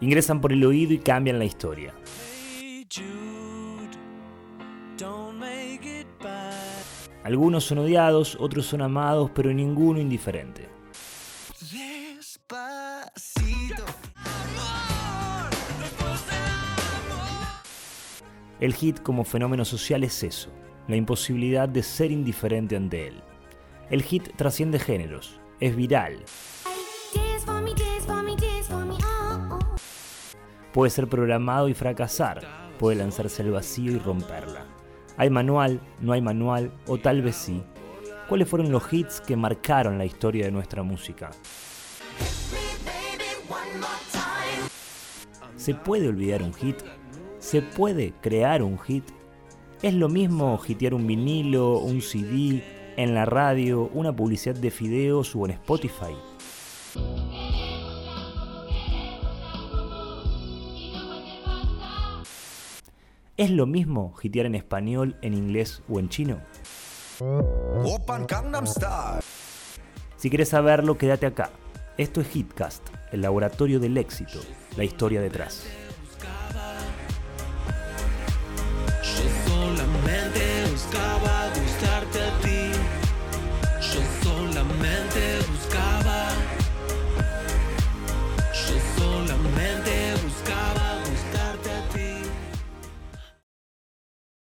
Ingresan por el oído y cambian la historia. Algunos son odiados, otros son amados, pero ninguno indiferente. El hit como fenómeno social es eso, la imposibilidad de ser indiferente ante él. El hit trasciende géneros, es viral. Puede ser programado y fracasar, puede lanzarse al vacío y romperla. ¿Hay manual? ¿No hay manual? ¿O tal vez sí? ¿Cuáles fueron los hits que marcaron la historia de nuestra música? ¿Se puede olvidar un hit? ¿Se puede crear un hit? ¿Es lo mismo hitear un vinilo, un CD, en la radio, una publicidad de fideos o en Spotify? ¿Es lo mismo hitear en español, en inglés o en chino? Si quieres saberlo, quédate acá. Esto es Hitcast, el laboratorio del éxito, la historia detrás.